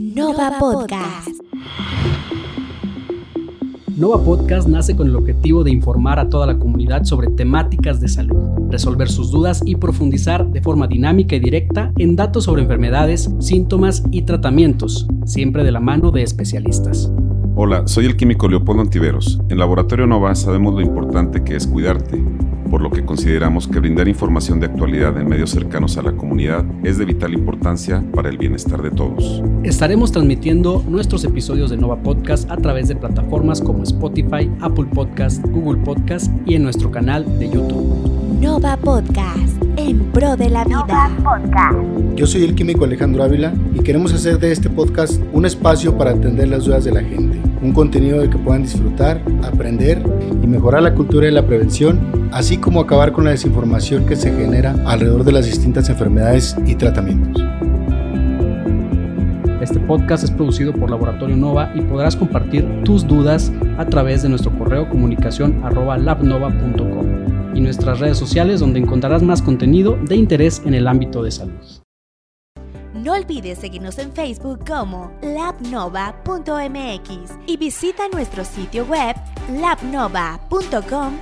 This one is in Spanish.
Nova Podcast. Nova Podcast nace con el objetivo de informar a toda la comunidad sobre temáticas de salud, resolver sus dudas y profundizar de forma dinámica y directa en datos sobre enfermedades, síntomas y tratamientos, siempre de la mano de especialistas. Hola, soy el químico Leopoldo Antiveros. En Laboratorio Nova sabemos lo importante que es cuidarte por lo que consideramos que brindar información de actualidad en medios cercanos a la comunidad es de vital importancia para el bienestar de todos. Estaremos transmitiendo nuestros episodios de Nova Podcast a través de plataformas como Spotify, Apple Podcast, Google Podcast y en nuestro canal de YouTube. Nova Podcast, en pro de la vida. Yo soy el químico Alejandro Ávila y queremos hacer de este podcast un espacio para atender las dudas de la gente, un contenido de que puedan disfrutar, aprender y mejorar la cultura de la prevención, así como acabar con la desinformación que se genera alrededor de las distintas enfermedades y tratamientos. Este podcast es producido por Laboratorio Nova y podrás compartir tus dudas a través de nuestro correo comunicación arroba y nuestras redes sociales donde encontrarás más contenido de interés en el ámbito de salud. No olvides seguirnos en Facebook como labnova.mx y visita nuestro sitio web labnova.com.